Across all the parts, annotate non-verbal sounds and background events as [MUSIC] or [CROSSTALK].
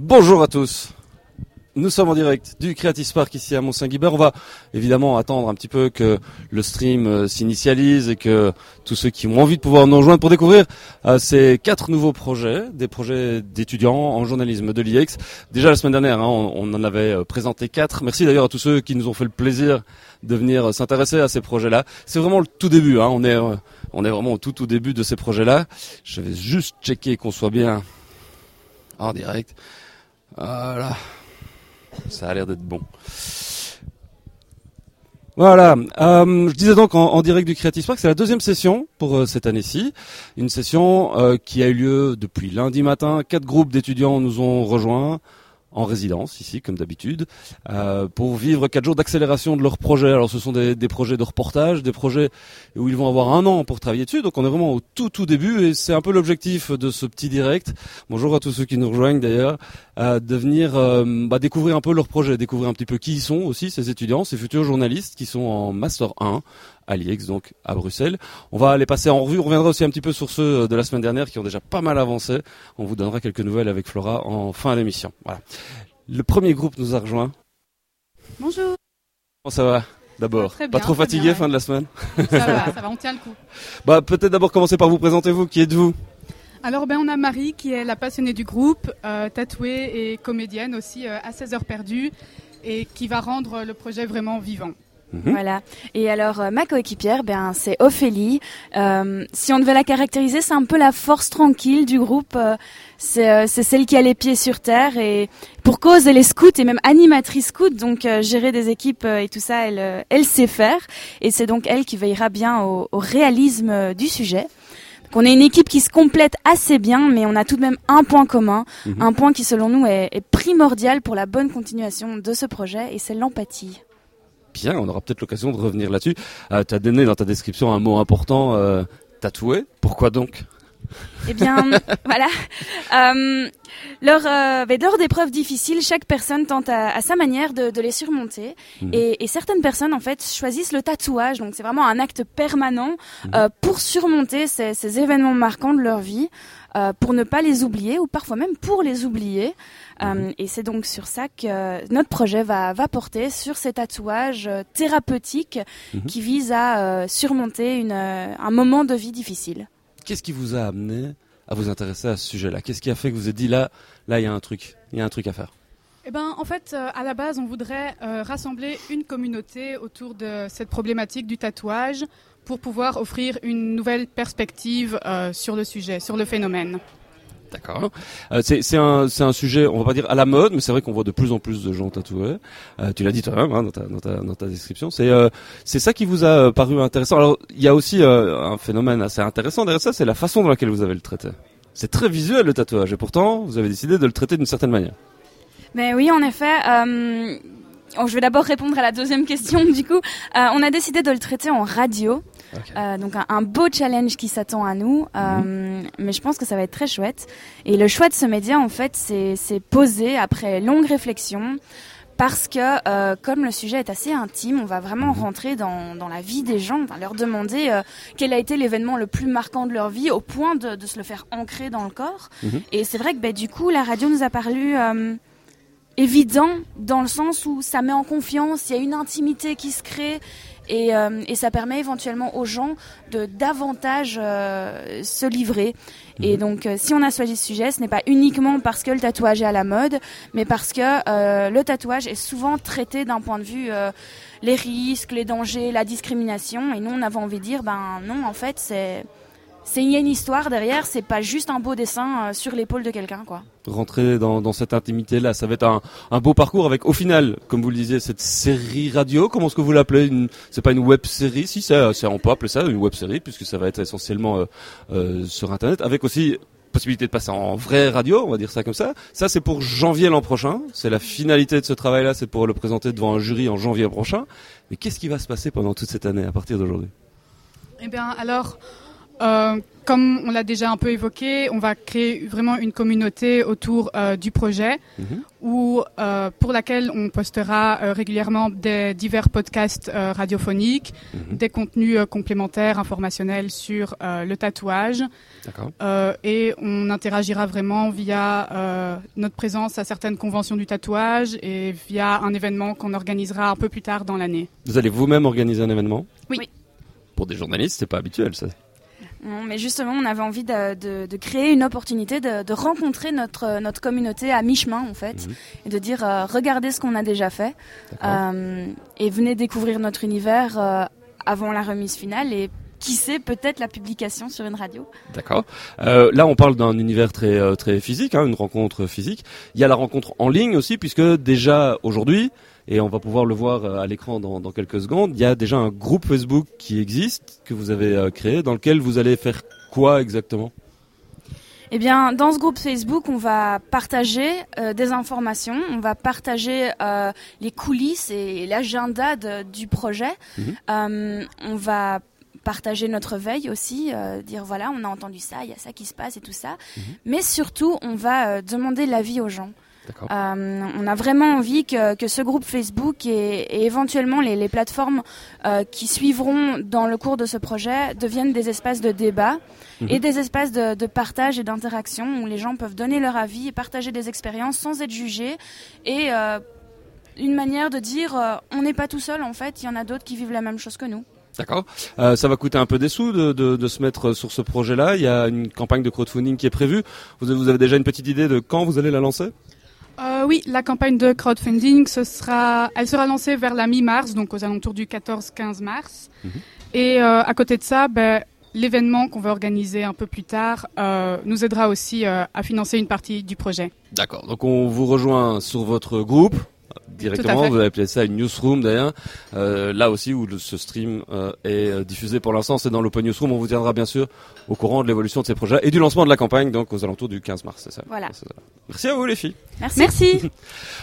Bonjour à tous. Nous sommes en direct du Creative Spark ici à Mont-Saint-Guibert. On va évidemment attendre un petit peu que le stream euh, s'initialise et que tous ceux qui ont envie de pouvoir nous rejoindre pour découvrir euh, ces quatre nouveaux projets, des projets d'étudiants en journalisme de l'IEX. Déjà la semaine dernière, hein, on, en avait euh, présenté quatre. Merci d'ailleurs à tous ceux qui nous ont fait le plaisir de venir s'intéresser à ces projets-là. C'est vraiment le tout début. Hein. On est on est vraiment au tout tout début de ces projets-là. Je vais juste checker qu'on soit bien en direct. Voilà. Ça a l'air d'être bon. Voilà. Euh, je disais donc en, direct du Creative Spark, c'est la deuxième session pour euh, cette année-ci. Une session euh, qui a eu lieu depuis lundi matin. Quatre groupes d'étudiants nous ont rejoints en résidence ici, comme d'habitude, euh, pour vivre quatre jours d'accélération de leurs projets. Alors, ce sont des, des, projets de reportage, des projets où ils vont avoir un an pour travailler dessus. Donc, on est vraiment au tout tout début et c'est un peu l'objectif de ce petit direct. Bonjour à tous ceux qui nous rejoignent d'ailleurs, euh, de venir euh, bah, découvrir un peu leurs projets, découvrir un petit peu qui ils sont aussi ces étudiants, ces futurs journalistes qui sont en master 1 à l'IEX, donc à Bruxelles. On va les passer en revue. On reviendra aussi un petit peu sur ceux de la semaine dernière qui ont déjà pas mal avancé. On vous donnera quelques nouvelles avec Flora en fin d'émission. Voilà. Le premier groupe nous a rejoint. Bonjour. Comment ça va D'abord, pas trop fatigué fin de la semaine? Ça va, ça va, on tient le coup. [LAUGHS] Bah peut-être d'abord commencer par vous présenter vous. Qui êtes-vous? Alors ben, on a Marie qui est la passionnée du groupe, euh, tatouée et comédienne aussi euh, à 16 heures perdues et qui va rendre le projet vraiment vivant. Mhm. Voilà. Et alors euh, ma coéquipière, ben c'est Ophélie. Euh, si on devait la caractériser, c'est un peu la force tranquille du groupe. Euh, c'est celle qui a les pieds sur terre et pour cause elle est scout et même animatrice scout, donc gérer des équipes et tout ça, elle elle sait faire. Et c'est donc elle qui veillera bien au, réalisme du sujet. On est une équipe qui se complète assez bien, mais on a tout de même un point commun, mhm. un point qui selon nous est, est primordial pour la bonne continuation de ce projet, et c'est l'empathie bien, on aura peut-être l'occasion de revenir là-dessus. Euh, tu as donné dans ta description un mot important, euh, tatoué. Pourquoi donc? Eh bien, [LAUGHS] voilà. Euh, lors, euh, ben, lors d'épreuves difficiles, chaque personne tente à, sa manière de, de les surmonter. Mhm. Et, et, certaines personnes, en fait, choisissent le tatouage. Donc, c'est vraiment un acte permanent mhm. euh, pour surmonter ces, ces, événements marquants de leur vie, euh, pour ne pas les oublier ou parfois même pour les oublier. Euh, mhm. et c'est donc sur ça que notre projet va, va porter, sur ces tatouages euh, thérapeutiques qui visent à surmonter une, un moment de vie difficile. Qu'est-ce qui vous a amené à vous intéresser à ce sujet-là? Qu'est-ce qui a fait que vous vous êtes dit là, là, il y a un truc, il y a un truc à faire? Eh ben, en fait, euh, à la base, on voudrait euh, rassembler une communauté autour de cette problématique du tatouage pour pouvoir offrir une nouvelle perspective euh, sur le sujet, sur le phénomène. D'accord. Euh, c'est un, un sujet, on va pas dire à la mode, mais c'est vrai qu'on voit de plus en plus de gens tatoués. Euh, tu l'as dit toi-même hein, dans, ta, dans, ta, dans, ta, description. C'est euh, ça qui vous a euh, paru intéressant. Alors il y a aussi euh, un phénomène assez intéressant derrière ça, c'est la façon dans laquelle vous avez le traité. C'est très visuel le tatouage, et pourtant vous avez décidé de le traiter d'une certaine manière. Mais oui, en effet. Oh, je vais d'abord répondre à la deuxième question. Du coup, on a décidé de le traiter en radio. Euh, donc un, beau challenge qui s'attend à nous, euh, mhm. mais je pense que ça va être très chouette. Et le choix de ce média, en fait, c'est posé après longue réflexion. Parce que euh, comme le sujet est assez intime, on va vraiment mhm. rentrer dans, dans la vie des gens, leur demander euh, quel a été l'événement le plus marquant de leur vie, au point de, de se le faire ancrer dans le corps. Mhm. Et c'est vrai que bah, du coup, la radio nous a paru euh, évident dans le sens où ça met en confiance, il y a une intimité qui se crée et, euh, et, ça permet éventuellement aux gens de davantage euh, se livrer. Et mhm. donc, euh, si on a choisi ce sujet, ce n'est pas uniquement parce que le tatouage est à la mode, mais parce que le tatouage est souvent traité d'un point de vue les risques, les dangers, la discrimination. Et nous, on avait envie de dire, ben non, en fait, c'est c'est il y a une histoire derrière, c'est pas juste un beau dessin euh, sur l'épaule de quelqu'un, quoi. Rentrer dans, dans cette intimité-là, ça va être un, un, beau parcours avec, au final, comme vous le disiez, cette série radio. Comment est-ce que vous l'appelez C'est pas une web série, si c'est, on peut appeler ça une web série puisque ça va être essentiellement euh, euh, sur Internet, avec aussi possibilité de passer en vraie radio, on va dire ça comme ça. Ça, c'est pour janvier l'an prochain. C'est la finalité de ce travail-là, c'est pour le présenter devant un jury en janvier prochain. Mais qu'est-ce qui va se passer pendant toute cette année à partir d'aujourd'hui? Eh bien, alors euh, comme on l'a déjà un peu évoqué, on va créer vraiment une communauté autour euh, du projet, Mhm. où, euh, pour laquelle on postera euh, régulièrement des divers podcasts euh, radiophoniques, Mhm. des contenus euh, complémentaires, informationnels sur euh, le tatouage, D'accord. euh, et on interagira vraiment via euh, notre présence à certaines conventions du tatouage et via un événement qu'on organisera un peu plus tard dans l'année. Vous allez vous-même organiser un événement? Oui. Oui. Pour des journalistes, c'est pas habituel, ça. Non, mais justement, on avait envie de, de- de créer une opportunité de, de rencontrer notre, notre communauté à mi-chemin, en fait, Mhm. et de dire euh, regardez ce qu'on a déjà fait euh, et venez découvrir notre univers euh, avant la remise finale et qui sait peut-être la publication sur une radio. D'accord. Euh, là, on parle d'un univers très euh, très physique, hein, une rencontre physique. Il y a la rencontre en ligne aussi, puisque déjà aujourd'hui, et on va pouvoir le voir euh, à l'écran dans, dans quelques secondes, il y a déjà un groupe Facebook qui existe que vous avez créé, dans lequel vous allez faire quoi exactement? Eh bien, dans ce groupe Facebook, on va partager euh, des informations, on va partager euh, les coulisses et l'agenda du projet. Mhm. On va partager notre veille aussi, euh, dire voilà, on a entendu ça, il y a ça qui se passe et tout ça. Mhm. Mais surtout, on va euh, demander l'avis aux gens. Euh, on a vraiment envie que, que ce groupe Facebook et, et éventuellement les, les plateformes qui suivront dans le cours de ce projet deviennent des espaces de débat Mhm. et des espaces de, de partage et d'interaction où les gens peuvent donner leur avis et partager des expériences sans être jugés et une manière de dire on n'est pas tout seul en fait, il y en a d'autres qui vivent la même chose que nous. D'accord. Euh, ça va coûter un peu des sous de, de, de se mettre sur ce projet-là. Il y a une campagne de crowdfunding qui est prévue. Vous avez, vous avez déjà une petite idée de quand vous allez la lancer? Euh, oui, la campagne de crowdfunding, ce sera, elle sera lancée vers la mi-mars, donc aux alentours du 14-15 mars. Mhm. Et euh, à côté de ça, ben, l'événement qu'on va organiser un peu plus tard nous aidera aussi à financer une partie du projet. D'accord. Donc on vous rejoint sur votre groupe directement. Vous avez appelé ça une newsroom d'ailleurs. Euh, là aussi où le- ce stream euh, est euh, diffusé pour l'instant, c'est dans l'Open Newsroom. On vous tiendra bien sûr au courant de l'évolution de ces projets et du lancement de la campagne, donc aux alentours du 15 mars. C'est ça. Voilà. Ça. Merci à vous les filles. Merci. Merci. [LAUGHS]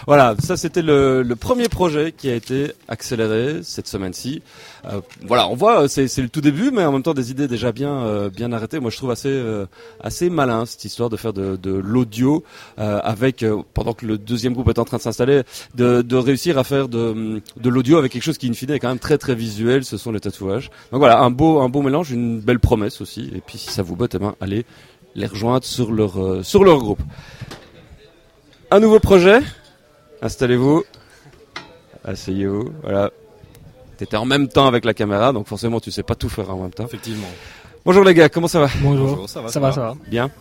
Voilà, ça c'était le, le premier projet qui a été accéléré cette semaine-ci. Euh, voilà, on voit, euh, c'est c'est le tout début, mais en même temps des idées déjà bien euh, bien arrêtées. Moi, je trouve assez euh, assez malin cette histoire de faire de, de l'audio euh, avec euh, pendant que le deuxième groupe est en train de s'installer, de, de réussir à faire de, l'audio avec quelque chose qui in fine est quand même très très visuel. Ce sont les tatouages. Donc voilà, un beau un beau mélange, une belle promesse aussi. Et puis si ça vous botte, eh ben allez les rejoindre sur leur euh, sur leur groupe. Un nouveau projet. Installez-vous. Asseyez-vous. Voilà. T'étais en même temps avec la caméra, donc forcément tu sais pas tout faire en même temps. Effectivement. Bonjour les gars, comment ça va Bonjour. Bonjour, ça va, Ça va, ça va. Bien.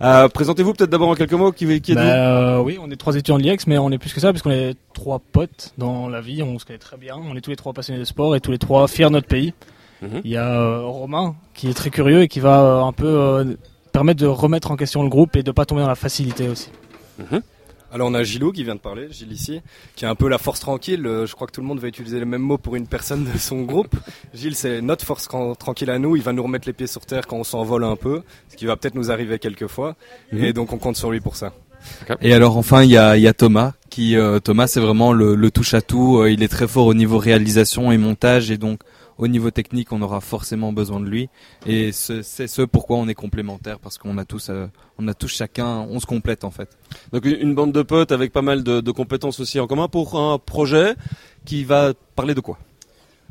Euh, Présentez-vous peut-être d'abord en quelques mots qui, qui êtes-vous Bah, euh, oui, on est trois étudiants de l'IEX, mais on est plus que ça, puisqu'on est trois potes dans la vie, on se connaît très bien, on est tous les trois passionnés de sport et tous les trois fiers de notre pays. Mhm. Il y a euh, Romain qui est très curieux et qui va euh, un peu euh, permettre de remettre en question le groupe et de pas tomber dans la facilité aussi. Mhm. Alors on a Gilou qui vient de parler, Gilles ici, qui est un peu la force tranquille. Euh, Je crois que tout le monde va utiliser le même mot pour une personne de son groupe. [LAUGHS] Gilles, c'est notre force tran- tranquille à nous. Il va nous remettre les pieds sur terre quand on s'envole un peu, ce qui va peut-être nous arriver quelques fois. Mhm. Et donc on compte sur lui pour ça. Et alors enfin il y a, il y a Thomas qui euh, Thomas c'est vraiment le, le touche à tout. Euh, il est très fort au niveau réalisation et montage et donc au niveau technique on aura forcément besoin de lui. Et ce- c'est ce pourquoi on est complémentaires parce qu'on a tous euh, on a tous chacun on se complète en fait. Donc une, bande de potes avec pas mal de, de compétences aussi en commun pour un projet qui va parler de quoi?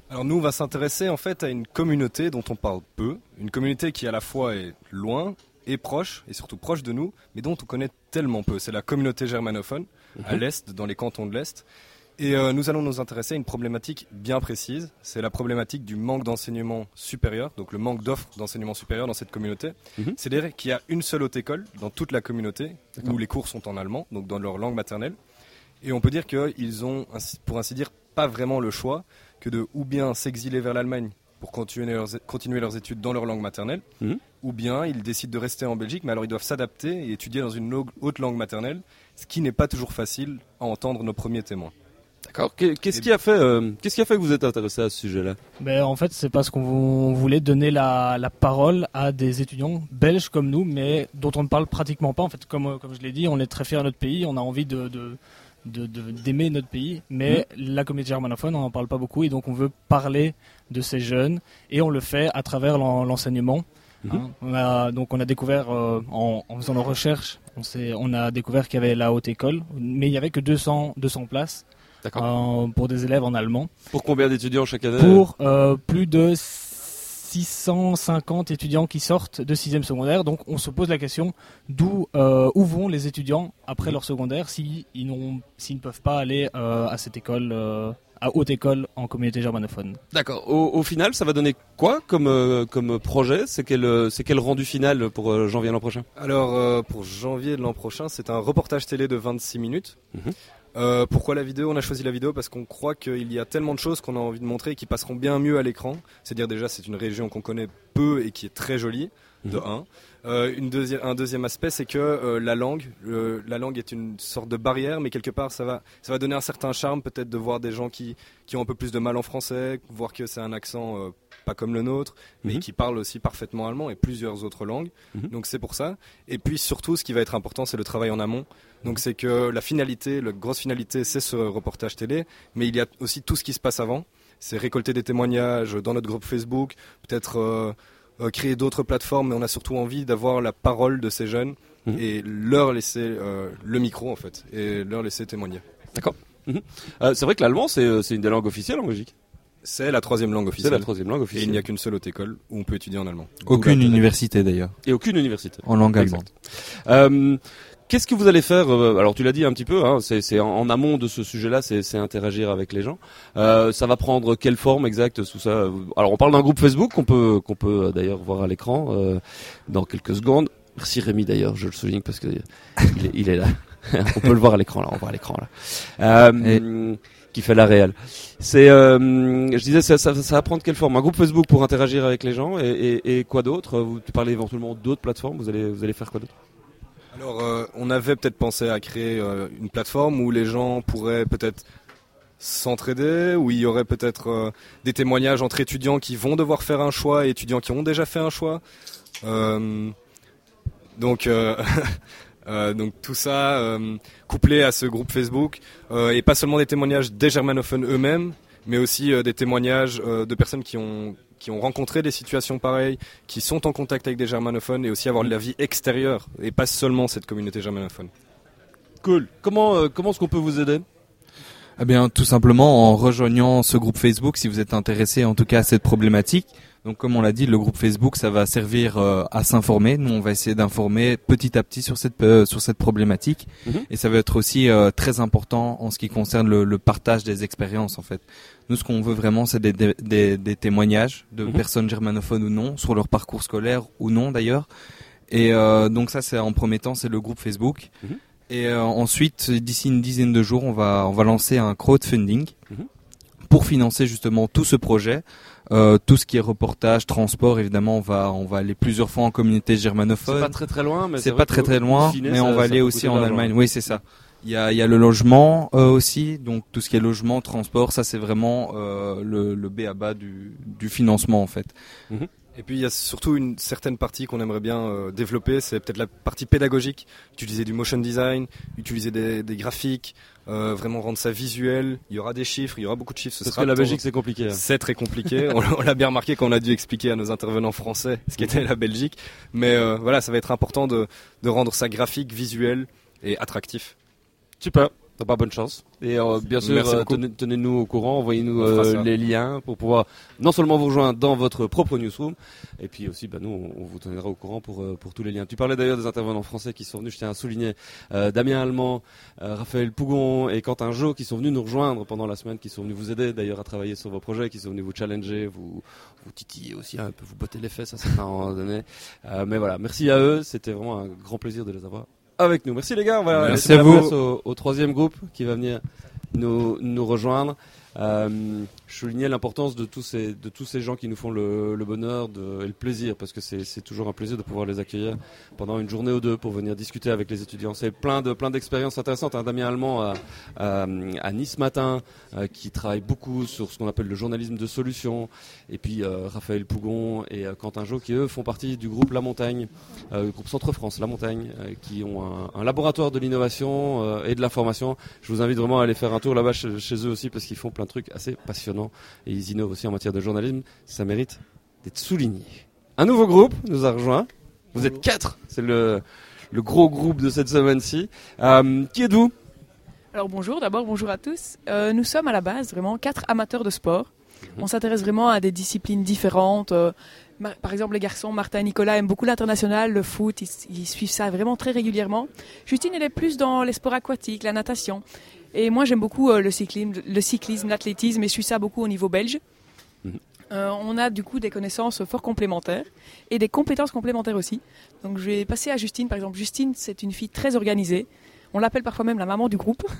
Alors nous, on va s'intéresser en fait à une communauté dont on parle peu, une communauté qui à la fois est loin et proche, et surtout proche de nous, mais dont on connaît tellement peu. C'est la communauté germanophone, à l'Est, dans les cantons de l'Est. Et euh, nous allons nous intéresser à une problématique bien précise, c'est la problématique du manque d'enseignement supérieur, donc le manque d'offres d'enseignement supérieur dans cette communauté. Mhm. C'est-à-dire qu'il y a une seule haute école dans toute la communauté, où les cours sont en allemand, donc dans leur langue maternelle. Et on peut dire qu'ils ont, pour ainsi dire, pas vraiment le choix que de ou bien s'exiler vers l'Allemagne pour continuer leurs, continuer leurs études dans leur langue maternelle, Mhm. ou bien ils décident de rester en Belgique, mais alors ils doivent s'adapter et étudier dans une haute langue maternelle, ce qui n'est pas toujours facile à entendre nos premiers témoins. D'accord. Qu'est-ce qui a fait euh, Qu'est-ce qui a fait que vous êtes intéressé à ce sujet-là? Mais en fait, c'est parce qu'on vou- on voulait donner la, la parole à des étudiants belges comme nous, mais dont on ne parle pratiquement pas. En fait, comme, euh, comme je l'ai dit, on est très fiers de notre pays, on a envie de, de, de- de- d'aimer notre pays, mais la communauté germanophone, on n'en parle pas beaucoup, et donc on veut parler de ces jeunes, et on le fait à travers l'en- l'enseignement. Hein. On a, donc on a découvert euh, en, en, faisant nos recherches, on, on a découvert qu'il y avait la haute école, mais il y avait que 200, 200 places euh, pour des élèves en allemand. Pour combien d'étudiants chaque année Pour euh, plus de 650 étudiants qui sortent de 6e secondaire. Donc on se pose la question d'où euh, où vont les étudiants après leur secondaire s'ils s'ils ne peuvent pas aller euh, à cette école euh, à haute école en communauté germanophone. D'accord. Au, final, ça va donner quoi comme comme projet? C'est quel c'est quel rendu final pour janvier l'an prochain? Alors pour janvier de l'an prochain, c'est un reportage télé de 26 minutes. Mhm. Euh, pourquoi la vidéo? On a choisi la vidéo parce qu'on croit qu'il y a tellement de choses qu'on a envie de montrer et qui passeront bien mieux à l'écran. C'est-à-dire déjà c'est une région qu'on connaît peu et qui est très jolie, de 1. Mhm. Euh, une deuxième, un deuxième aspect, c'est que euh, la langue, la langue est une sorte de barrière, mais quelque part, ça va, ça va donner un certain charme, peut-être de voir des gens qui, qui ont un peu plus de mal en français, voir que c'est un accent euh, pas comme le nôtre, mais mhm. qui parlent aussi parfaitement allemand et plusieurs autres langues. Mhm. Donc c'est pour ça. Et puis surtout, ce qui va être important, c'est le travail en amont. Donc c'est que la finalité, la grosse finalité, c'est ce reportage télé, mais il y a aussi tout ce qui se passe avant. C'est récolter des témoignages dans notre groupe Facebook, peut-être euh, créer d'autres plateformes, mais on a surtout envie d'avoir la parole de ces jeunes mhm. et leur laisser euh, le micro en fait et leur laisser témoigner. D'accord. Mhm. Euh, c'est vrai que l'allemand c'est une des langues officielles en Belgique. C'est la troisième langue officielle. C'est la troisième langue officielle. Et il n'y a qu'une seule haute école où on peut étudier en allemand. Aucune université d'ailleurs. Et aucune université. En langue allemande. Qu'est-ce que vous allez faire euh, Alors tu l'as dit un petit peu, hein, c'est en, amont de ce sujet-là, c'est interagir avec les gens. Euh, ça va prendre quelle forme exacte sous ça Alors on parle d'un groupe Facebook qu'on peut qu'on peut euh, d'ailleurs voir à l'écran euh, dans quelques secondes. Merci Rémi d'ailleurs, je le souligne parce que il est, là. [LAUGHS] on peut le voir à l'écran là, on voit à l'écran là. Euh, qui fait la réelle. C'est, je disais, ça, ça, ça, va prendre quelle forme? Un groupe Facebook pour interagir avec les gens et, et, et quoi d'autre? Vous parlez éventuellement d'autres plateformes. Vous allez vous allez faire quoi d'autre? Alors, euh, on avait peut-être pensé à créer euh, une plateforme où les gens pourraient peut-être s'entraider, où il y aurait peut-être euh, des témoignages entre étudiants qui vont devoir faire un choix et étudiants qui ont déjà fait un choix. donc, [LAUGHS] donc tout ça couplé à ce groupe Facebook et pas seulement des témoignages des germanophones eux-mêmes, mais aussi des témoignages de personnes qui ont qui ont rencontré des situations pareilles, qui sont en contact avec des germanophones et aussi avoir de la vie extérieure et pas seulement cette communauté germanophone. Cool. Comment, euh, comment est-ce qu'on peut vous aider? Eh bien, tout simplement en rejoignant ce groupe Facebook si vous êtes intéressé en tout cas à cette problématique. Donc comme on l'a dit, le groupe Facebook, ça va servir euh, à s'informer. Nous, on va essayer d'informer petit à petit sur cette euh, sur cette problématique, mhm. et ça va être aussi euh, très important en ce qui concerne le, le partage des expériences. En fait, nous, ce qu'on veut vraiment, c'est des, des, des, témoignages de mhm. personnes germanophones ou non sur leur parcours scolaire ou non d'ailleurs. Et donc ça, c'est en premier temps, c'est le groupe Facebook. Mhm. Et ensuite, d'ici une dizaine de jours, on va on va lancer un crowdfunding pour financer justement tout ce projet. Euh, tout ce qui est reportage, transport, évidemment, on va on va aller plusieurs fois en communauté germanophone. C'est pas très très loin, mais c'est pas très très loin, mais on va aller aussi en Allemagne. Oui, c'est ça. Il y a, il y a le logement euh, aussi, donc tout ce qui est logement, transport, ça c'est vraiment euh, le, le B à bas du, du financement en fait. Mhm. Et puis il y a surtout une certaine partie qu'on aimerait bien euh, développer, c'est peut-être la partie pédagogique, utiliser du motion design, utiliser des, des graphiques, euh, vraiment rendre ça visuel. Il y aura des chiffres, il y aura beaucoup de chiffres. Ce Parce que la Belgique c'est compliqué. Hein. C'est très compliqué. [LAUGHS] on, l'a bien remarqué quand on a dû expliquer à nos intervenants français ce qu'était la Belgique. Mais euh, voilà, ça va être important de, de rendre ça graphique, visuel et attractif. Super. Pas bonne chance. Et euh, bien sûr, euh, tenez-nous au courant, envoyez-nous euh, les liens pour pouvoir non seulement vous rejoindre dans votre propre newsroom, et puis aussi, bah, nous, on, vous tiendra au courant pour, pour tous les liens. Tu parlais d'ailleurs des intervenants français qui sont venus, je tiens à souligner, Damien Allemand, Raphaël Pougon et Quentin Jo qui sont venus nous rejoindre pendant la semaine, qui sont venus vous aider d'ailleurs à travailler sur vos projets, qui sont venus vous challenger, vous, vous titiller aussi, un peu vous botter les fesses à certains moments donné. mais voilà, merci à eux, c'était vraiment un grand plaisir de les avoir avec nous. Merci les gars. On va Merci à vous. Au, au, troisième groupe qui va venir nous, nous rejoindre. Euh, je soulignais l'importance de tous ces de tous ces gens qui nous font le, le bonheur de, et le plaisir parce que c'est toujours un plaisir de pouvoir les accueillir pendant une journée ou deux pour venir discuter avec les étudiants. C'est plein de plein d'expériences intéressantes. Un Damien Allemand à, à, à Nice matin euh, qui travaille beaucoup sur ce qu'on appelle le journalisme de solution et puis euh, Raphaël Pougon et euh, Quentin Jo qui eux font partie du groupe La Montagne, le groupe Centre France La Montagne, qui ont un, laboratoire de l'innovation et de la formation. Je vous invite vraiment à aller faire un tour là-bas chez, eux aussi parce qu'ils font plein un truc assez et ils innovent aussi en matière de journalisme. Ça mérite d'être souligné. un nouveau groupe nous a rejoint. Vous êtes quatre, c'est le, le gros groupe de cette semaine-ci. Euh, qui êtes-vous? Alors bonjour, d'abord bonjour à tous. Euh, nous sommes à la base vraiment quatre amateurs de sport. On s'intéresse vraiment à des disciplines différentes. Euh, par exemple, les garçons, Martin et Nicolas aiment beaucoup l'international, le foot, ils, ils suivent ça vraiment très régulièrement. Justine, elle est plus dans les sports aquatiques, la natation. Et moi, j'aime beaucoup euh, le cyclisme, le cyclisme, l'athlétisme, et je suis ça beaucoup au niveau belge. Mhm. Euh, on a du coup des connaissances fort complémentaires et des compétences complémentaires aussi. Donc je vais passer à Justine. Par exemple, Justine, c'est une fille très organisée. On l'appelle parfois même la maman du groupe. [LAUGHS]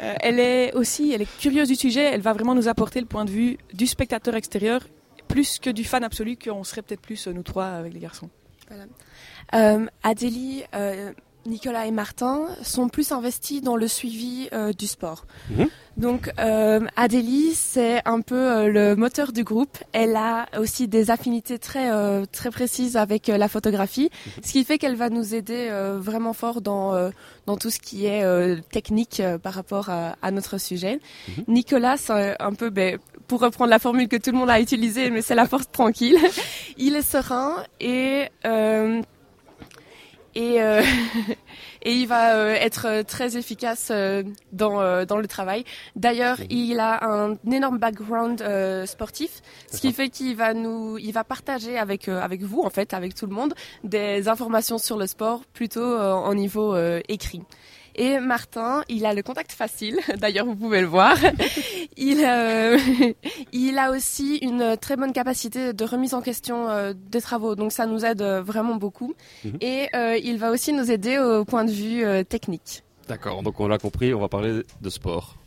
Euh, elle est aussi, elle est curieuse du sujet. Elle va vraiment nous apporter le point de vue du spectateur extérieur, plus que du fan absolu, qu'on serait peut-être plus euh, nous trois avec les garçons. Euh, Adélie, euh, Nicolas et Martin sont plus investis dans le suivi euh, du sport. Mhm. Donc euh, Adélie, c'est un peu euh, le moteur du groupe. Elle a aussi des affinités très très précises avec la photographie, ce qui fait qu'elle va nous aider vraiment fort dans dans tout ce qui est technique par rapport à, à notre sujet. Nicolas, c'est un peu ben, pour reprendre la formule que tout le monde a utilisée, mais c'est la force tranquille. [LAUGHS] Il est serein et et euh, [LAUGHS] et il va euh, être euh, très efficace euh, dans euh, dans le travail. D'ailleurs, il a un énorme background euh, sportif, ce qui fait qu'il va nous il va partager avec euh, avec vous en fait, avec tout le monde des informations sur le sport plutôt euh, en niveau euh, écrit. Et Martin, il a le contact facile. [LAUGHS] D'ailleurs, vous pouvez le voir. [LAUGHS] il, euh, [LAUGHS] il a aussi une très bonne capacité de remise en question euh, des travaux. Donc, ça nous aide euh, vraiment beaucoup. Mhm. Et euh, il va aussi nous aider au point de vue technique. D'accord, donc on l'a compris, on va parler de sport.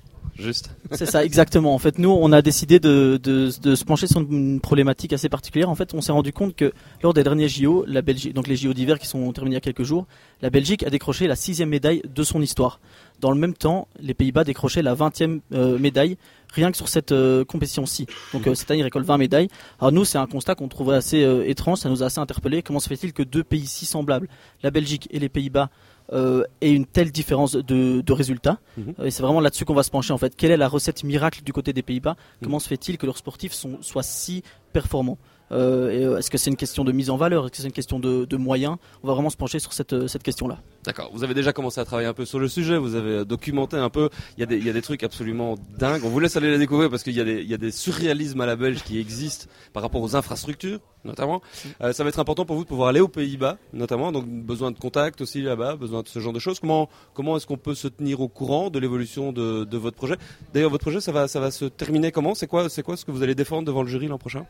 C'est ça, exactement. En fait, nous, on a décidé de, se pencher sur une problématique assez particulière. En fait, on s'est rendu compte que lors des derniers JO, donc les JO d'hiver qui sont terminés il y a quelques jours, la Belgique a décroché la sixième médaille de son histoire. Dans le même temps, les Pays-Bas décrochaient la vingtième euh, médaille rien que sur cette euh, compétition-ci. Donc euh, cette année, ils récoltent 20 médailles. Alors nous, c'est un constat qu'on trouvait assez étrange, ça nous a assez interpellé. Comment se fait-il que deux pays si semblables, la Belgique et les Pays-Bas, euh, aient une telle différence de, de résultats Mhm. Euh, Et c'est vraiment là-dessus qu'on va se pencher en fait. Quelle est la recette miracle du côté des Pays-Bas? Mhm. Comment se fait-il que leurs sportifs sont, soient si performants? Euh, euh, Est-ce que c'est une question de mise en valeur? Est-ce que c'est une question de, moyens? On va vraiment se pencher sur cette, euh, cette question-là. D'accord, vous avez déjà commencé à travailler un peu sur le sujet, vous avez documenté un peu, il y, a des, trucs absolument dingues, on vous laisse aller les découvrir parce qu'il y, a des- surréalismes à la Belge qui existent par rapport aux infrastructures notamment. Ça va être important pour vous de pouvoir aller aux Pays-Bas notamment, donc besoin de contact aussi là-bas, besoin de ce genre de choses. Comment, comment est-ce qu'on peut se tenir au courant de l'évolution de, de votre projet? D'ailleurs votre projet ça va, ça va se terminer comment? C'est quoi, c'est quoi ce que vous allez défendre devant le jury l'an prochain?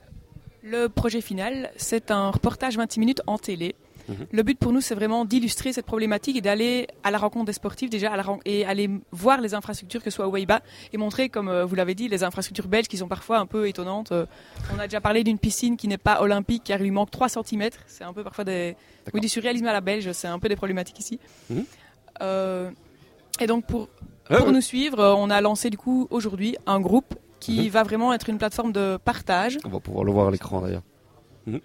Le projet final, c'est un reportage 26 minutes en télé. Mhm. Le but pour nous, c'est vraiment d'illustrer cette problématique et d'aller à la rencontre des sportifs déjà à la et aller voir les infrastructures, que ce soit au Pays-Bas, et montrer, comme euh, vous l'avez dit, les infrastructures belges qui sont parfois un peu étonnantes. Euh, On a déjà parlé d'une piscine qui n'est pas olympique car il lui manque 3 cm. C'est un peu parfois des, oui, du surréalisme à la belge, c'est un peu des problématiques ici. Mhm. Euh, et donc pour, pour nous suivre, on a lancé du coup aujourd'hui un groupe qui Mhm. va vraiment être une plateforme de partage. On va pouvoir le voir à l'écran d'ailleurs.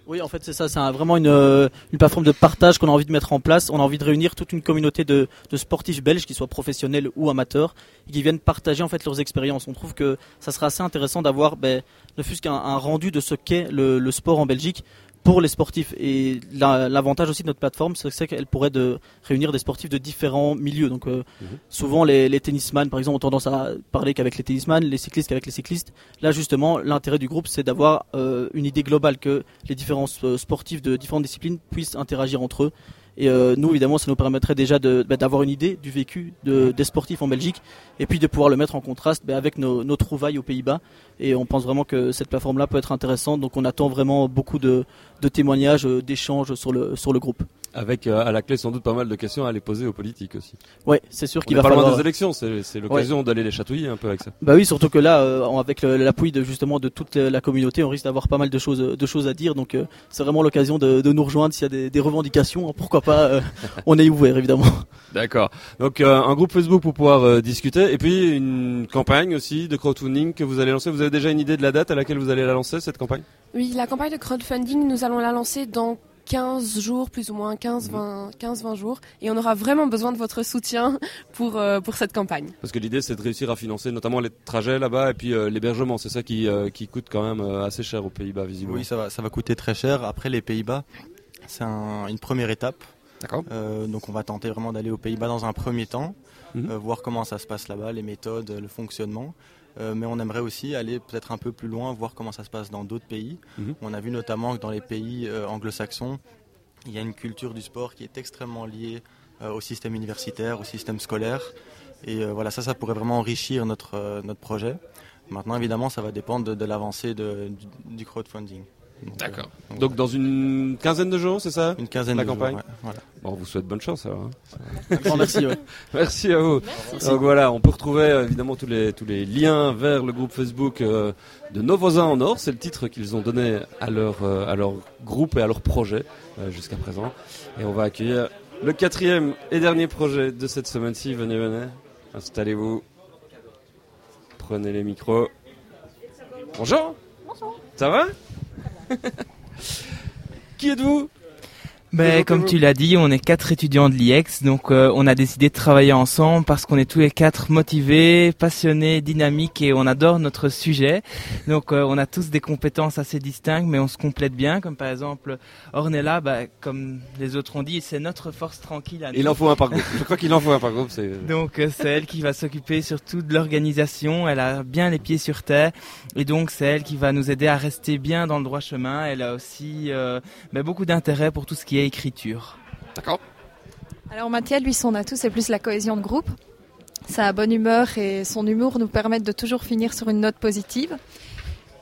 Oui, en fait, c'est ça. C'est un- vraiment une, euh, une plateforme de partage qu'on a envie de mettre en place. On a envie de réunir toute une communauté de, de sportifs belges, qu'ils soient professionnels ou amateurs, et qui viennent partager en fait leurs expériences. On trouve que ça sera assez intéressant d'avoir, ben, ne fût-ce qu'un un rendu de ce qu'est le, le sport en Belgique pour les sportifs. Et la- l'avantage aussi de notre plateforme, c'est c'est qu'elle pourrait de réunir des sportifs de différents milieux. Donc, euh, Mhm. souvent les, les tennisman, par exemple, ont tendance à parler qu'avec les tennisman, les cyclistes qu'avec les cyclistes. Là, justement, l'intérêt du groupe, c'est d'avoir euh, une idée globale que les différents euh, sportifs de différentes disciplines puissent interagir entre eux. Et euh, nous, évidemment, ça nous permettrait déjà bah, d'avoir une idée du vécu de, des sportifs en Belgique, et puis de pouvoir le mettre en contraste bah, avec nos, trouvailles aux Pays-Bas. Et on pense vraiment que cette plateforme-là peut être intéressante. Donc, on attend vraiment beaucoup de, témoignages, euh, d'échanges sur le groupe. Avec euh, à la clé sans doute pas mal de questions à aller poser aux politiques aussi. Ouais, c'est sûr qu'il va pas loin falloir. des élections, c'est l'occasion d'aller les chatouiller un peu avec ça. Bah oui, surtout que là, euh, avec l'appui de justement de toute la communauté, on risque d'avoir pas mal de choses, de choses à dire. Donc, euh, c'est vraiment l'occasion de, de nous rejoindre s'il y a des, des revendications. hein, pourquoi pas euh, [LAUGHS] On est ouvert, évidemment. D'accord. Donc euh, un groupe Facebook pour pouvoir euh, discuter et puis une campagne aussi de crowdfunding que vous allez lancer. Vous avez déjà une idée de la date à laquelle vous allez la lancer cette campagne? Oui, la campagne de crowdfunding, nous allons la lancer dans 15 jours, plus ou moins 15, 20, 15, 20 jours. Et on aura vraiment besoin de votre soutien [LAUGHS] pour, euh, pour cette campagne. Parce que l'idée, c'est de réussir à financer notamment les trajets là-bas et puis euh, l'hébergement. C'est ça qui, euh, qui coûte quand même euh, assez cher aux Pays-Bas, visiblement. Oui, ça va, ça va coûter très cher. Après, les Pays-Bas, c'est un- une première étape. D'accord. Euh, donc, on va tenter vraiment d'aller aux Pays-Bas dans un premier temps, Mhm. euh, voir comment ça se passe là-bas, les méthodes, le fonctionnement. Euh, mais on aimerait aussi aller peut-être un peu plus loin, voir comment ça se passe dans d'autres pays. Mhm. On a vu notamment que dans les pays euh, anglo-saxons, il y a une culture du sport qui est extrêmement liée euh, au système universitaire, au système scolaire. Et voilà, ça, ça pourrait vraiment enrichir notre, notre projet. Maintenant, évidemment, ça va dépendre de, de l'avancée du crowdfunding. Donc, D'accord. euh, Donc dans une quinzaine de jours, c'est ça une quinzaine la de jours, campagne ouais, voilà. Bon, on vous souhaite bonne chance alors. hein. Merci. ouais. [LAUGHS] Merci à vous. Donc voilà, on peut retrouver euh, évidemment tous les tous les liens vers le groupe Facebook euh, de nos voisins en or. C'est le titre qu'ils ont donné à leur euh, à leur groupe et à leur projet euh, jusqu'à présent. Et on va accueillir le quatrième et dernier projet de cette semaine-ci. Venez, venez, installez-vous, prenez les micros. Bonjour. Ça va? Qui êtes-vous? Ben, comme tu l'as dit, on est quatre étudiants de l'IEX, donc euh, on a décidé de travailler ensemble parce qu'on est tous les quatre motivés, passionnés, dynamiques et on adore notre sujet. Donc euh, on a tous des compétences assez distinctes, mais on se complète bien. Comme par exemple Ornella, bah, comme les autres ont dit, c'est notre force tranquille. À Il en faut un par groupe. [LAUGHS] Je crois qu'il en faut un par groupe. C'est Donc euh, c'est elle qui va s'occuper surtout de l'organisation. Elle a bien les pieds sur terre et donc c'est elle qui va nous aider à rester bien dans le droit chemin. Elle a aussi euh, ben, beaucoup d'intérêt pour tout ce qui est écriture. d'accord. Alors Mathias, lui, son atout, c'est plus la cohésion de groupe. Sa bonne humeur et son humour nous permettent de toujours finir sur une note positive.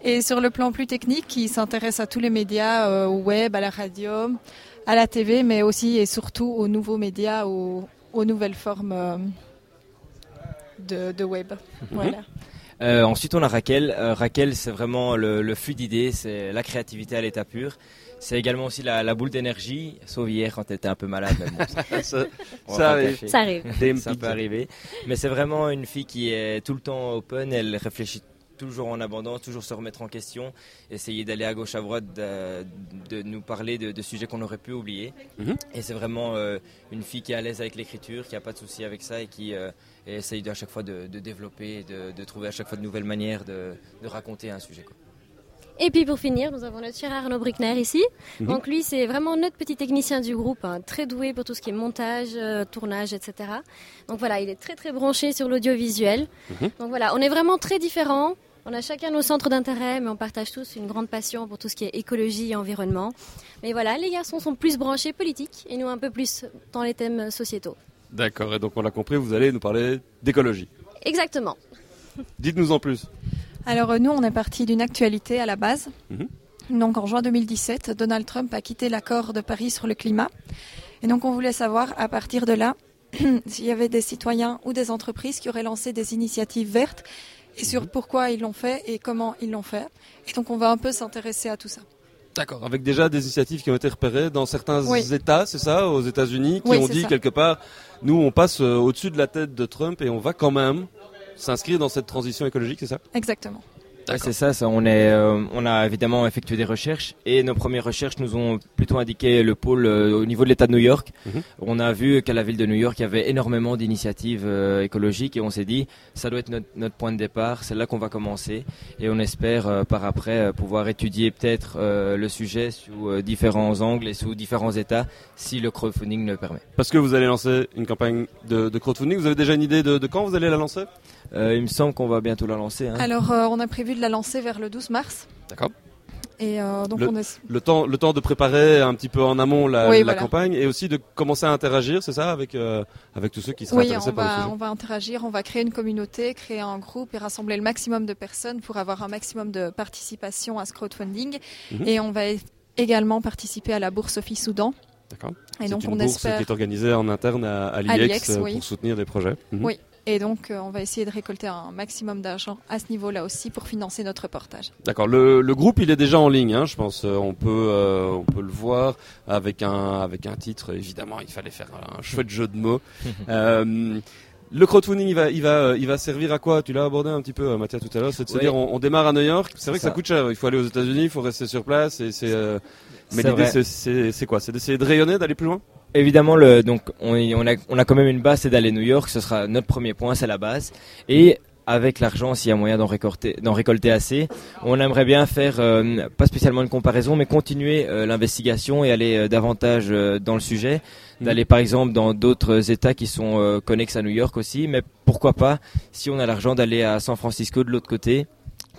Et sur le plan plus technique, il s'intéresse à tous les médias, euh, au web, à la radio, à la TV, mais aussi et surtout aux nouveaux médias, aux, aux nouvelles formes euh, de, de web. Voilà. Euh, ensuite, on a Raquel. Euh, Raquel, c'est vraiment le, le flux d'idées, c'est la créativité à l'état pur. C'est également aussi la, la boule d'énergie, sauf hier quand elle était un peu malade. Mais bon, ça, [LAUGHS] arrive. Ça arrive. Peut arriver. Mais c'est vraiment une fille qui est tout le temps open, elle réfléchit toujours en abondance, toujours se remettre en question, essayer d'aller à gauche, à droite, de, de nous parler de, de sujets qu'on aurait pu oublier. Mhm. Et c'est vraiment euh, une fille qui est à l'aise avec l'écriture, qui a pas de souci avec ça et qui euh, essaye de- à chaque fois de, de développer, de, de trouver à chaque fois de nouvelles manières de, de raconter un sujet. quoi. Et puis pour finir, nous avons notre cher Arnaud Bruckner ici. Mhm. Donc lui, c'est vraiment notre petit technicien du groupe, hein, très doué pour tout ce qui est montage, euh, tournage, etc. Donc voilà, il est très très branché sur l'audiovisuel. Mhm. Donc voilà, on est vraiment très différents. On a chacun nos centres d'intérêt, mais on partage tous une grande passion pour tout ce qui est écologie et environnement. Mais voilà, les garçons sont plus branchés politiques et nous un peu plus dans les thèmes sociétaux. D'accord. Et donc on l'a compris, vous allez nous parler d'écologie. Exactement. Dites-nous en plus. Alors euh, nous, on est parti d'une actualité à la base. Mhm. Donc en juin 2017, Donald Trump a quitté l'accord de Paris sur le climat. Et donc on voulait savoir à partir de là [CLEARS THROAT] s'il y avait des citoyens ou des entreprises qui auraient lancé des initiatives vertes et sur Mhm. pourquoi ils l'ont fait et comment ils l'ont fait. Et donc on va un peu s'intéresser à tout ça. D'accord. Avec déjà des initiatives qui ont été repérées dans certains Oui. États, c'est ça, aux États-Unis, qui Oui, ont dit ça. quelque part, nous on passe euh, au-dessus de la tête de Trump et on va quand même s'inscrire dans cette transition écologique, c'est ça? Exactement. Ouais, c'est ça, ça. On, est, euh, on a évidemment effectué des recherches et nos premières recherches nous ont plutôt indiqué le pôle euh, au niveau de l'État de New York. Mhm. On a vu qu'à la ville de New York, il y avait énormément d'initiatives euh, écologiques et on s'est dit, ça doit être notre, notre point de départ, c'est là qu'on va commencer et on espère euh, par après euh, pouvoir étudier peut-être euh, le sujet sous euh, différents angles et sous différents états si le crowdfunding le permet. Parce que vous allez lancer une campagne de, de crowdfunding. Vous avez déjà une idée de, de quand vous allez la lancer? Euh, il me semble qu'on va bientôt la lancer. hein. Alors euh, on a prévu de la lancer vers le 12 mars. D'accord. Et euh, donc le, on est... le temps, le temps de préparer un petit peu en amont la, Oui, la voilà. campagne et aussi de commencer à interagir, c'est ça, avec euh, avec tous ceux qui seraient Oui, intéressés on par le va, sujet. on va interagir, on va créer une communauté, créer un groupe et rassembler le maximum de personnes pour avoir un maximum de participation à ce crowdfunding. Mhm. Et on va é- également participer à la bourse Office Soudan. D'accord. Et donc une on bourse espère. qui est organisée en interne à, à l'IEX oui. pour soutenir des projets. Mhm. Oui. Et donc euh, on va essayer de récolter un maximum d'argent à ce niveau-là aussi pour financer notre reportage. D'accord. Le, le groupe, il est déjà en ligne, hein, je pense. Euh, On peut, euh, on peut le voir avec un, avec un titre. Évidemment, il fallait faire un chouette jeu de mots. [LAUGHS] Euh, Le crowdfunding, il va, il va, il va servir à quoi? Tu l'as abordé un petit peu, Mathias, tout à l'heure. C'est de se dire, on, on démarre à New York. C'est vrai que ça Ça. coûte cher. Il faut aller aux États-Unis, il faut rester sur place. Et c'est. euh, Mais l'idée, c'est quoi? C'est d'essayer de rayonner, d'aller plus loin? Évidemment, le, donc on, on, a, on a quand même une base, c'est d'aller à New York. Ce sera notre premier point, c'est la base. Et avec l'argent, s'il y a moyen d'en récolter, d'en récolter assez, on aimerait bien faire, euh, pas spécialement une comparaison, mais continuer euh, l'investigation et aller euh, davantage euh, dans le sujet. D'aller par exemple dans d'autres États qui sont euh, connexes à New York aussi, mais pourquoi pas, si on a l'argent, d'aller à San Francisco de l'autre côté,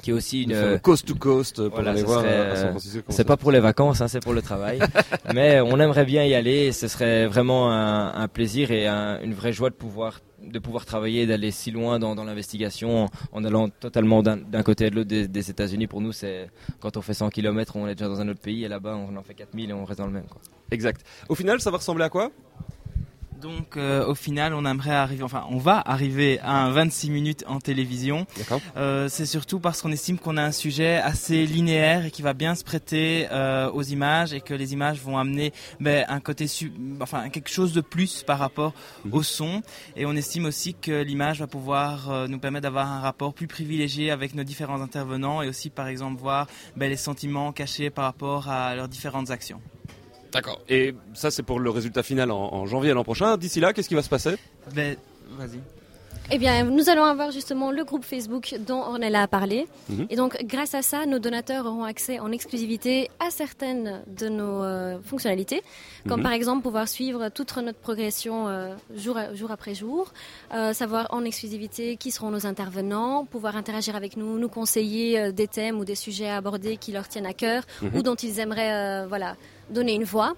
qui est aussi une coast to coast pour voilà, aller voir serait, euh, à San Francisco C'est pas pour les vacances, hein, c'est pour le travail. [LAUGHS] Mais on aimerait bien y aller. et Ce serait vraiment un, un plaisir et un- une vraie joie de pouvoir de pouvoir travailler, et d'aller si loin dans, dans l'investigation en, en allant totalement d'un côté à de l'autre des, des États-Unis. Pour nous, c'est quand on fait 100 km, on est déjà dans un autre pays et là-bas, on en fait 4000 et on reste dans le même. Quoi. Exact. Au final, ça va ressembler à quoi? Donc euh, au final, on aimerait arriver, enfin on va arriver à un 26 minutes en télévision. D'accord. Euh, c'est surtout parce qu'on estime qu'on a un sujet assez linéaire et qui va bien se prêter euh, aux images et que les images vont amener ben, un côté, su- enfin quelque chose de plus par rapport au son. Et on estime aussi que l'image va pouvoir euh, nous permettre d'avoir un rapport plus privilégié avec nos différents intervenants et aussi par exemple voir ben, les sentiments cachés par rapport à leurs différentes actions. D'accord. Et ça, c'est pour le résultat final en, en janvier l'an prochain. D'ici là, qu'est-ce qui va se passer? Ben, vas-y. Eh bien, nous allons avoir justement le groupe Facebook dont Ornella a parlé. Mhm. Et donc, grâce à ça, nos donateurs auront accès en exclusivité à certaines de nos euh, fonctionnalités, comme Mhm. par exemple pouvoir suivre toute notre progression euh, jour, à- jour après jour, euh, savoir en exclusivité qui seront nos intervenants, pouvoir interagir avec nous, nous conseiller euh, des thèmes ou des sujets à aborder qui leur tiennent à cœur Mhm. ou dont ils aimeraient euh, voilà, donner une voix.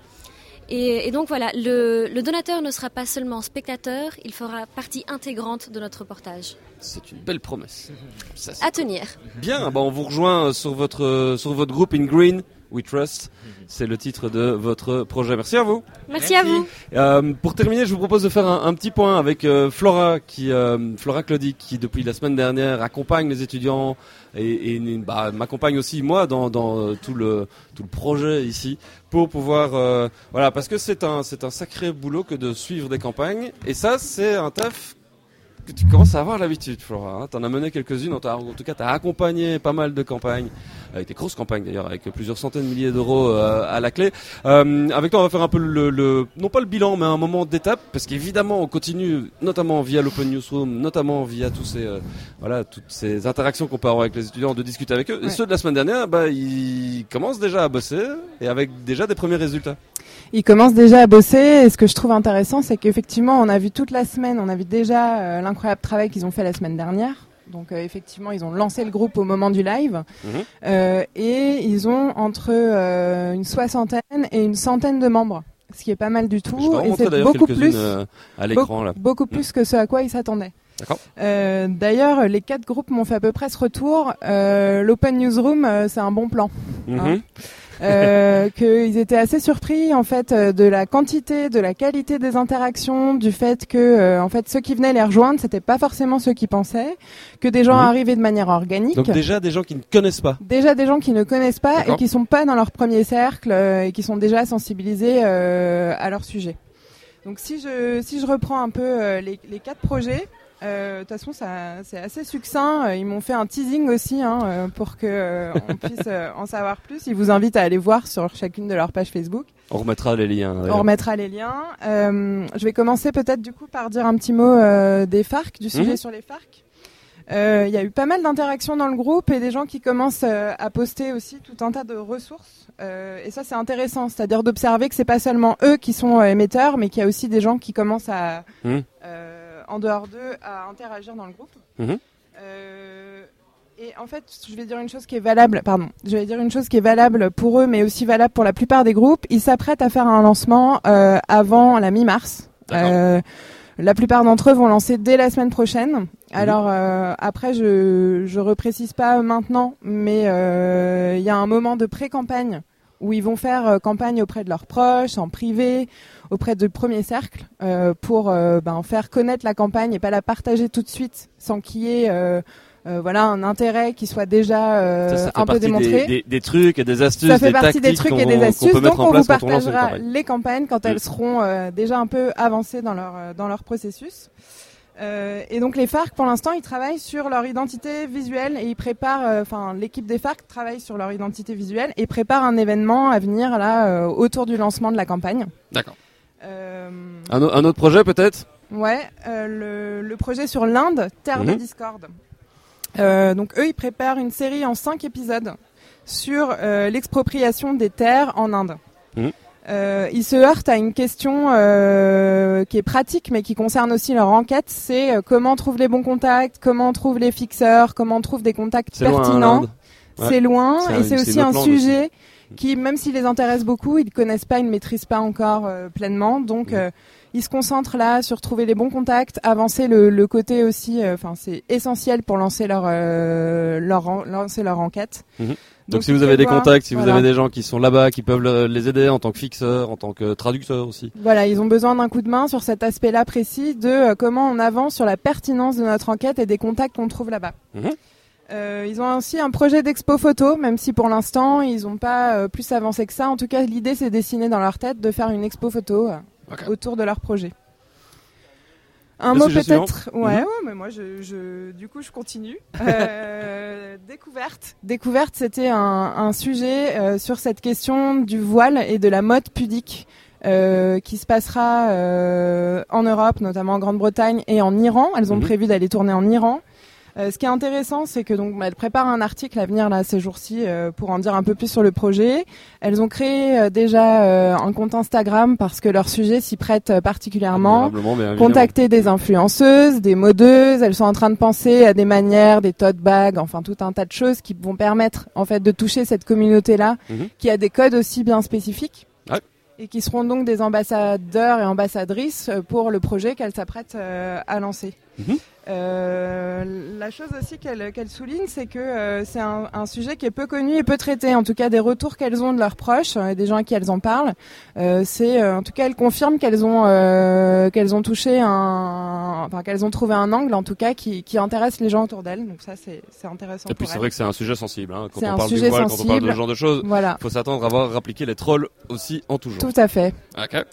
Et, et donc voilà, le, le donateur ne sera pas seulement spectateur, il fera partie intégrante de notre reportage. C'est une belle promesse. Ça, À tenir. Bien, bah on vous rejoint sur votre sur votre groupe In Green We Trust. C'est le titre de votre projet. Merci à vous. Merci à vous. Euh, pour terminer, je vous propose de faire un, un petit point avec euh, Flora, qui euh, Flora Claudic, qui depuis la semaine dernière accompagne les étudiants et, et bah, m'accompagne aussi moi dans, dans tout le tout le projet ici pour pouvoir voilà parce que c'est un c'est un sacré boulot que de suivre des campagnes et ça c'est un taf tu commences à avoir l'habitude, Flora. Hein. T'en as mené quelques-unes, en, en tout cas, t'as accompagné pas mal de campagnes, avec des grosses campagnes d'ailleurs, avec plusieurs centaines de milliers d'euros euh, à la clé. Euh, avec toi, on va faire un peu le, le- non pas le bilan, mais un moment d'étape, parce qu'évidemment, on continue, notamment via l'Open Newsroom, notamment via tous ces, euh, voilà, toutes ces interactions qu'on peut avoir avec les étudiants, de discuter avec eux. Et ceux de la semaine dernière, bah, ils commencent déjà à bosser et avec déjà des premiers résultats. Ils commencent déjà à bosser et ce que je trouve intéressant, c'est qu'effectivement, on a vu toute la semaine, on a vu déjà euh, l'incroyable travail qu'ils ont fait la semaine dernière. Donc euh, effectivement, ils ont lancé le groupe au moment du live Mhm. Euh, et ils ont entre euh, une soixantaine et une centaine de membres, ce qui est pas mal du tout. Et c'est beaucoup plus, à l'écran, là. beaucoup Mhm. plus que ce à quoi ils s'attendaient. D'ailleurs, les quatre groupes m'ont fait à peu près ce retour. L'Open Newsroom, c'est un bon plan. Mhm. hein. Euh, [LAUGHS] qu'ils étaient assez surpris en fait euh, de la quantité, de la qualité des interactions, du fait que euh, en fait ceux qui venaient les rejoindre, c'était pas forcément ceux qui pensaient, que des gens arrivaient de manière organique. Donc déjà des gens qui ne connaissent pas. Déjà des gens qui ne connaissent pas et qui sont pas dans leur premier cercle euh, et qui sont déjà sensibilisés euh, à leur sujet. Donc si je si je reprends un peu euh, les, les quatre projets, euh, de toute façon ça c'est assez succinct. Euh, Ils m'ont fait un teasing aussi hein, euh, pour que euh, on puisse euh, en savoir plus. Ils vous invitent à aller voir sur chacune de leurs pages Facebook. On remettra les liens. On remettra les liens. Euh, je vais commencer peut-être du coup par dire un petit mot euh, des FARC, du sujet Mhm. sur les FARC. Euh, Il y a eu pas mal d'interactions dans le groupe et des gens qui commencent euh, à poster aussi tout un tas de ressources. Euh, et ça, c'est intéressant, c'est-à-dire d'observer que c'est pas seulement eux qui sont euh, émetteurs, mais qu'il y a aussi des gens qui commencent à, Mhm. En dehors d'eux, à interagir dans le groupe. Mhm. Euh, et en fait, je vais dire une chose qui est valable, pardon, je vais dire une chose qui est valable pour eux, mais aussi valable pour la plupart des groupes. Ils s'apprêtent à faire un lancement euh, avant la mi-mars. Euh, la plupart d'entre eux vont lancer dès la semaine prochaine. Alors euh, après, je je reprécise pas maintenant, mais il y a un moment de pré-campagne où ils vont faire euh, campagne auprès de leurs proches, en privé, auprès du premier cercle, euh, pour euh, ben, faire connaître la campagne et pas la partager tout de suite, sans qu'il y ait euh, voilà un intérêt qui soit déjà euh, Ça, ça fait un peu démontré. Des, des- des trucs et des astuces, Ça fait des partie des trucs et des astuces. Donc on vous on partagera les campagnes quand Mm. elles seront euh, déjà un peu avancées dans leur dans leur processus. Euh, et donc les FARC, pour l'instant, ils travaillent sur leur identité visuelle et ils préparent, euh, enfin l'équipe des FARC travaille sur leur identité visuelle et prépare un événement à venir là euh, autour du lancement de la campagne. D'accord. Un, autre projet peut-être? Ouais, euh, le, le projet sur l'Inde, Terre de Mhm. Discorde. Euh, donc eux, ils préparent une série en cinq épisodes sur euh, l'expropriation des terres en Inde. Mhm. Euh, ils se heurtent à une question euh, qui est pratique, mais qui concerne aussi leur enquête. C'est euh, comment on trouve les bons contacts, comment on trouve les fixeurs, comment on trouve des contacts C'est loin, hein, pertinents. Ouais. C'est loin et c'est aussi un sujet qui, même s'ils les intéressent beaucoup, ils ne connaissent pas, ils ne maîtrisent pas encore euh, pleinement. Donc, euh, ils se concentrent là sur trouver les bons contacts, avancer le, le côté aussi. euh, Enfin, c'est essentiel pour lancer leur euh, leur lancer leur enquête. Mhm. Donc, si vous avez des contacts, si vous avez des gens qui sont là-bas, qui peuvent le- les aider en tant que fixeur, en tant que traducteur aussi. Voilà, ils ont besoin d'un coup de main sur cet aspect-là précis de euh, comment on avance sur la pertinence de notre enquête et des contacts qu'on trouve là-bas. Mhm. Euh, ils ont aussi un projet d'expo photo, même si pour l'instant ils n'ont pas euh, plus avancé que ça. En tout cas, l'idée c'est dessiné dans leur tête de faire une expo photo euh, autour de leur projet. Un mot suivant. peut-être. Ouais, Mhm. ouais, mais moi je, je, du coup je continue. Euh, [LAUGHS] découverte. Découverte, c'était un, un sujet euh, sur cette question du voile et de la mode pudique. euh, qui se passera euh, en Europe, notamment en Grande-Bretagne et en Iran. Elles ont Mhm. prévu d'aller tourner en Iran. Euh, ce qui est intéressant, c'est que donc elles préparent un article à venir là ces jours-ci euh, pour en dire un peu plus sur le projet. Elles ont créé euh, déjà un compte Instagram parce que leur sujet s'y prête particulièrement. Contacter des influenceuses, des modeuses. Elles sont en train de penser à des manières, des tote bags, enfin tout un tas de choses qui vont permettre en fait de toucher cette communauté-là, Mhm. qui a des codes aussi bien spécifiques et qui seront donc des ambassadeurs et ambassadrices pour le projet qu'elle s'apprête euh, à lancer. Mhm. Euh, la chose aussi qu'elle souligne, c'est que euh, c'est un, un sujet qui est peu connu et peu traité. En tout cas, des retours qu'elles ont de leurs proches, euh, des gens à qui elles en parlent, euh, c'est en tout cas elles confirment qu'elles ont qu'elles ont touché un, enfin qu'elles ont trouvé un angle en tout cas qui, qui intéresse les gens autour d'elles. Donc ça, c'est intéressant. Et puis c'est vrai que c'est un sujet sensible. Hein. Quand on parle du voile, quand on parle de sensible. ce genre de choses, Voilà. faut s'attendre à voir appliquer les trolls aussi en tout genre. Tout à fait. Ok.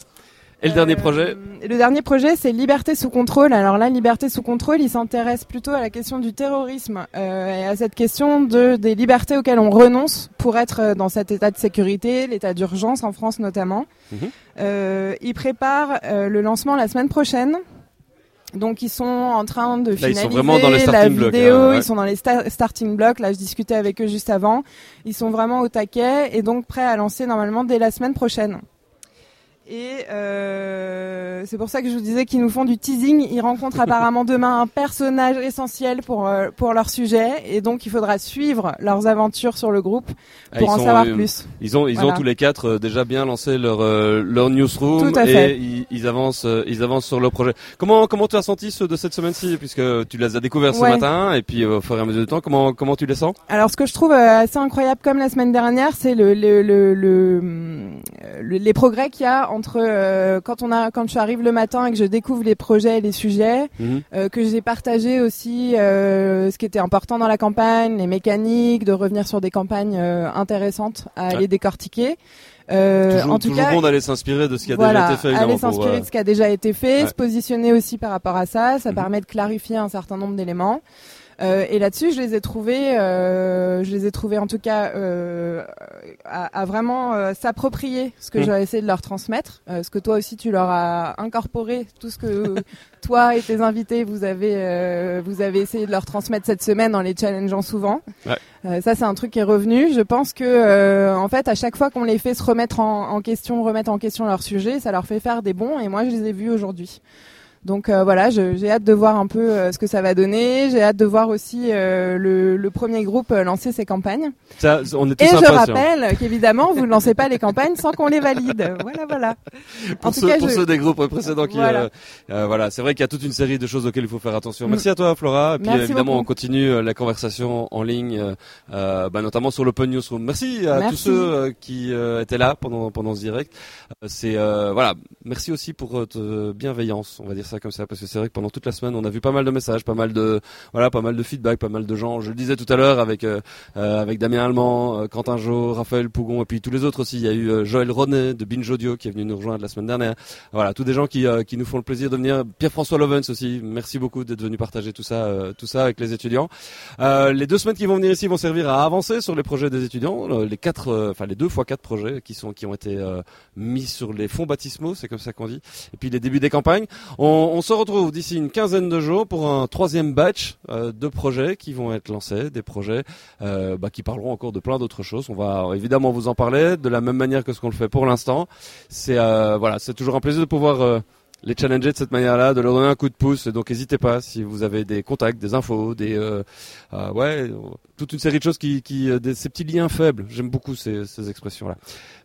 Et le dernier projet Et Le dernier projet, c'est Liberté sous contrôle. Alors là, Liberté sous contrôle, il s'intéresse plutôt à la question du terrorisme euh, et à cette question de des libertés auxquelles on renonce pour être euh, dans cet état de sécurité, l'état d'urgence en France notamment. Euh, il prépare euh, le lancement la semaine prochaine. Donc ils sont en train de Là, ils finaliser sont vraiment dans les la vidéo, hein, ouais. ils sont dans les sta- starting blocks. Là, je discutais avec eux juste avant. Ils sont vraiment au taquet et donc prêts à lancer normalement dès la semaine prochaine. Et euh, c'est pour ça que je vous disais qu'ils nous font du teasing. Ils rencontrent apparemment [LAUGHS] demain un personnage essentiel pour euh, pour leur sujet, et donc il faudra suivre leurs aventures sur le groupe Ah, pour en sont, savoir euh, plus. Ils ont, ils Voilà. ont tous les quatre euh, déjà bien lancé leur euh, leur newsroom Tout à et fait. ils, ils avancent, euh, ils avancent sur leur projet. Comment comment tu as senti ceux de cette semaine-ci? Puisque tu les as découverts ce Ouais. matin et puis euh, au fur et à mesure du temps, comment comment tu les sens? Alors, ce que je trouve euh, assez incroyable, comme la semaine dernière, c'est le, le, le, le, le- les progrès qu'il y a entre euh, quand on a, quand je arrive le matin et que je découvre les projets et les sujets, Mhm. euh, que j'ai partagé aussi euh, ce qui était important dans la campagne, les mécaniques, de revenir sur des campagnes intéressantes à Ouais. aller décortiquer. Euh, Toujours, en tout cas, bon d'aller s'inspirer de ce qui a voilà, déjà été fait aller s'inspirer de ce qui a déjà été fait, ouais. se positionner aussi par rapport à ça, Mhm. ça permet de clarifier un certain nombre d'éléments. Euh, et là-dessus, je les ai trouvés, euh, je les ai trouvés en tout cas euh, à, à vraiment euh, s'approprier ce que Mhm. j'ai essayé de leur transmettre, euh, ce que toi aussi tu leur as incorporé, tout ce que [LAUGHS] toi et tes invités vous avez euh, vous avez essayé de leur transmettre cette semaine en les challengeant souvent. Ouais. Euh, ça, c'est un truc qui est revenu. Je pense que, euh, en fait, à chaque fois qu'on les fait se remettre en, en question, remettre en question leur sujet, ça leur fait faire des bons. Et moi, je les ai vus aujourd'hui. Donc euh, voilà, j'ai hâte de voir un peu euh, ce que ça va donner. J'ai hâte de voir aussi euh, le, le premier groupe lancer ses campagnes. Ça, on est tous Et je rappelle qu'évidemment, vous ne lancez pas les campagnes sans qu'on les valide. Voilà, voilà. [LAUGHS] Pour, En tout ceux, cas, pour je- ceux des groupes précédents qui, Voilà. voilà, c'est vrai qu'il y a toute une série de choses auxquelles il faut faire attention. Mm. Merci à toi, Flora. Et puis Merci évidemment, beaucoup. on continue la conversation en ligne, bah, notamment sur l'Open Newsroom. Merci à Merci. tous ceux qui étaient là pendant pendant ce direct. C'est voilà, merci aussi pour votre bienveillance, on va dire ça ça comme ça parce que c'est vrai que pendant toute la semaine, on a vu pas mal de messages, pas mal de voilà, pas mal de feedback, pas mal de gens. Je le disais tout à l'heure avec euh, euh, avec Damien Allemand, euh, Quentin Jo, Raphaël Pougon et puis tous les autres aussi. Il y a eu Joël Ronet de Binge Audio qui est venu nous rejoindre la semaine dernière. Voilà, tous des gens qui qui nous font le plaisir de venir. Pierre-François Lovens aussi. Merci beaucoup d'être venu partager tout ça tout ça avec les étudiants. les deux semaines qui vont venir ici vont servir à avancer sur les projets des étudiants. les quatre, enfin les deux fois quatre projets qui sont qui ont été mis sur les fonds baptismaux, c'est comme ça qu'on dit. Et puis les débuts des campagnes. On, on se retrouve d'ici une quinzaine de jours pour un troisième batch euh, de projets qui vont être lancés, des projets euh, bah, qui parleront encore de plein d'autres choses. On va évidemment vous en parler de la même manière que ce qu'on le fait pour l'instant. C'est euh, voilà, c'est toujours un plaisir de pouvoir les challenger de cette manière-là, de leur donner un coup de pouce. Donc n'hésitez pas si vous avez des contacts, des infos, des euh, euh, ouais, toute une série de choses qui, qui des, ces petits liens faibles. J'aime beaucoup ces, ces expressions-là.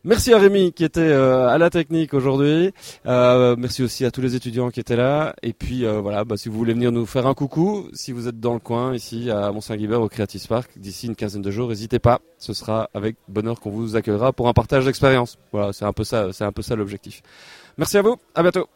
Merci à Rémi qui était euh, à la technique aujourd'hui. merci aussi à tous les étudiants qui étaient là. Et puis voilà, bah, si vous voulez venir nous faire un coucou, si vous êtes dans le coin ici à Mont-Saint-Guibert au Creative Park d'ici une quinzaine de jours, n'hésitez pas. Ce sera avec bonheur qu'on vous accueillera pour un partage d'expérience. Voilà, c'est un peu ça, c'est un peu ça l'objectif. Merci à vous. À bientôt.